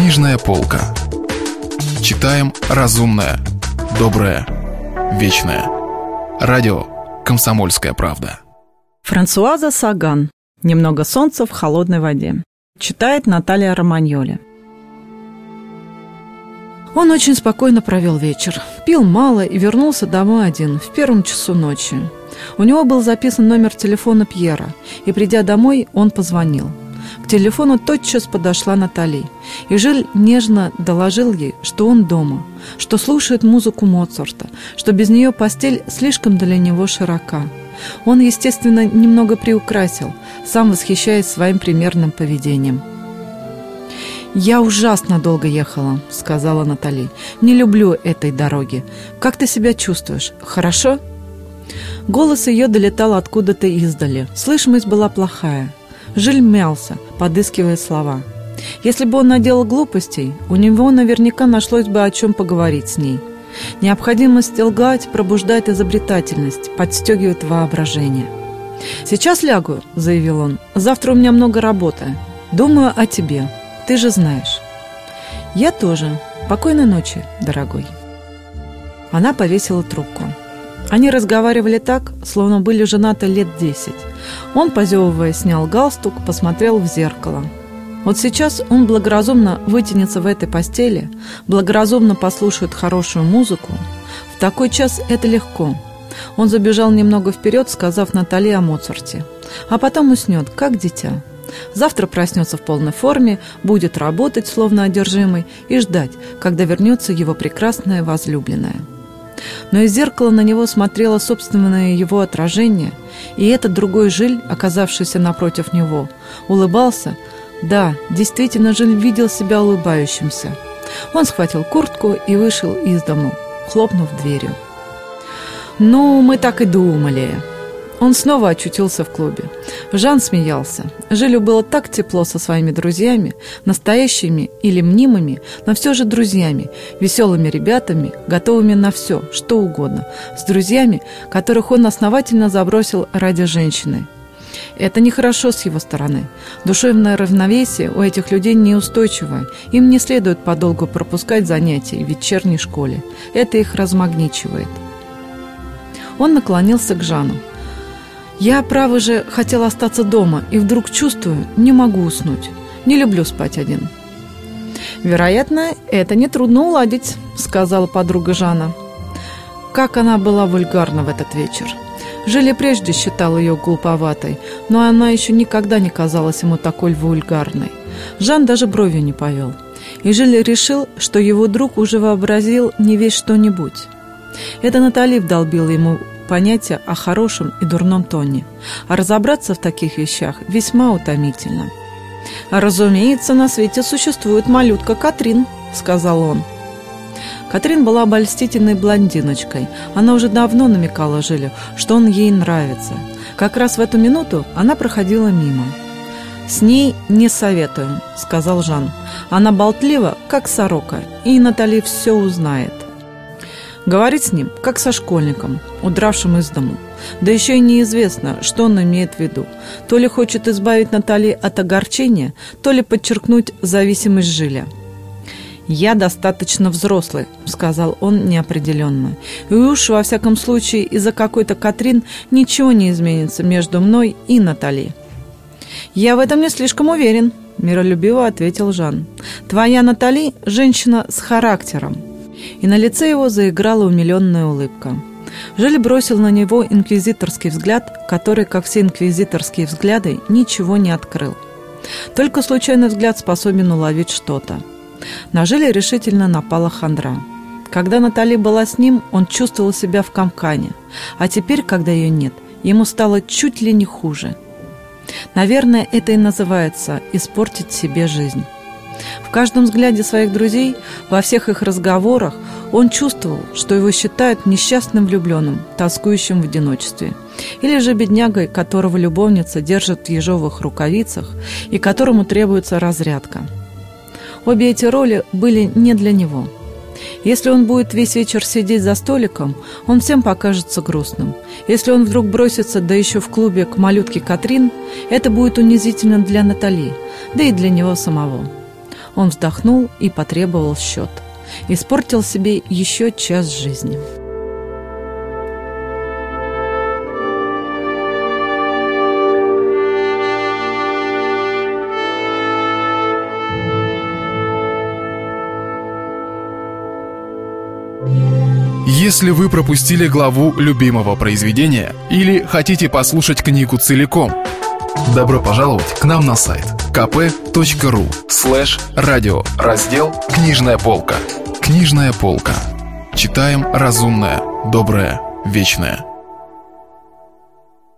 Книжная полка. Читаем разумное, доброе, вечное. Радио «Комсомольская правда». Франсуаза Саган. «Немного солнца в холодной воде». Читает Наталья Романьоли. Он очень спокойно провел вечер. Пил мало и вернулся домой один, в первом часу ночи. У него был записан номер телефона Пьера, и, придя домой, он позвонил. Телефону тотчас подошла Натали, и Жиль нежно доложил ей, что он дома, что слушает музыку Моцарта, что без нее постель слишком для него широка. Он, естественно, немного приукрасил, сам восхищаясь своим примерным поведением. «Я ужасно долго ехала», — сказала Натали. «Не люблю этой дороги. Как ты себя чувствуешь? Хорошо?» Голос ее долетал откуда-то издали. Слышимость была плохая. Жиль мялся, подыскивая слова. Если бы он наделал глупостей, у него наверняка нашлось бы о чем поговорить с ней. Необходимость лгать пробуждает изобретательность, подстегивает воображение. «Сейчас лягу», — заявил он. «Завтра у меня много работы. Думаю о тебе. Ты же знаешь». «Я тоже. Покойной ночи, дорогой». Она повесила трубку. Они разговаривали так, словно были женаты лет десять. Он, позевывая, снял галстук, посмотрел в зеркало. Вот сейчас он благоразумно вытянется в этой постели, благоразумно послушает хорошую музыку. В такой час это легко. Он забежал немного вперед, сказав Натали о Моцарте. А потом уснет, как дитя. Завтра проснется в полной форме, будет работать, словно одержимый, и ждать, когда вернется его прекрасная возлюбленная но из зеркала на него смотрело собственное его отражение, и этот другой Жиль, оказавшийся напротив него, улыбался. Да, действительно, Жиль видел себя улыбающимся. Он схватил куртку и вышел из дому, хлопнув дверью. «Ну, мы так и думали», он снова очутился в клубе. Жан смеялся. Жилю было так тепло со своими друзьями, настоящими или мнимыми, но все же друзьями, веселыми ребятами, готовыми на все, что угодно, с друзьями, которых он основательно забросил ради женщины. Это нехорошо с его стороны. Душевное равновесие у этих людей неустойчивое. Им не следует подолгу пропускать занятия в вечерней школе. Это их размагничивает. Он наклонился к Жану. Я, право же, хотела остаться дома, и вдруг чувствую, не могу уснуть. Не люблю спать один. «Вероятно, это нетрудно уладить», — сказала подруга Жана. Как она была вульгарна в этот вечер. Жиля прежде считал ее глуповатой, но она еще никогда не казалась ему такой вульгарной. Жан даже бровью не повел. И Жиль решил, что его друг уже вообразил не весь что-нибудь. Это Натали вдолбила ему понятие о хорошем и дурном тоне, а разобраться в таких вещах весьма утомительно. «Разумеется, на свете существует малютка Катрин», — сказал он. Катрин была обольстительной блондиночкой. Она уже давно намекала Жилю, что он ей нравится. Как раз в эту минуту она проходила мимо. «С ней не советую», — сказал Жан. «Она болтлива, как сорока, и Натали все узнает». Говорит с ним, как со школьником, удравшим из дому. Да еще и неизвестно, что он имеет в виду. То ли хочет избавить Натали от огорчения, то ли подчеркнуть зависимость Жиля. «Я достаточно взрослый», — сказал он неопределенно. «И уж, во всяком случае, из-за какой-то Катрин ничего не изменится между мной и Натали». «Я в этом не слишком уверен», — миролюбиво ответил Жан. «Твоя Натали — женщина с характером, и на лице его заиграла умиленная улыбка. Жиль бросил на него инквизиторский взгляд, который, как все инквизиторские взгляды, ничего не открыл. Только случайный взгляд способен уловить что-то. На Жиле решительно напала хандра. Когда Натали была с ним, он чувствовал себя в камкане, а теперь, когда ее нет, ему стало чуть ли не хуже. Наверное, это и называется «испортить себе жизнь». В каждом взгляде своих друзей, во всех их разговорах, он чувствовал, что его считают несчастным влюбленным, тоскующим в одиночестве, или же беднягой, которого любовница держит в ежовых рукавицах и которому требуется разрядка. Обе эти роли были не для него. Если он будет весь вечер сидеть за столиком, он всем покажется грустным. Если он вдруг бросится, да еще в клубе к малютке Катрин, это будет унизительно для Натали, да и для него самого. Он вздохнул и потребовал счет. Испортил себе еще час жизни. Если вы пропустили главу любимого произведения или хотите послушать книгу целиком, добро пожаловать к нам на сайт kp.ru слэш радио раздел «Книжная полка». Книжная полка. Читаем разумное, доброе, вечное.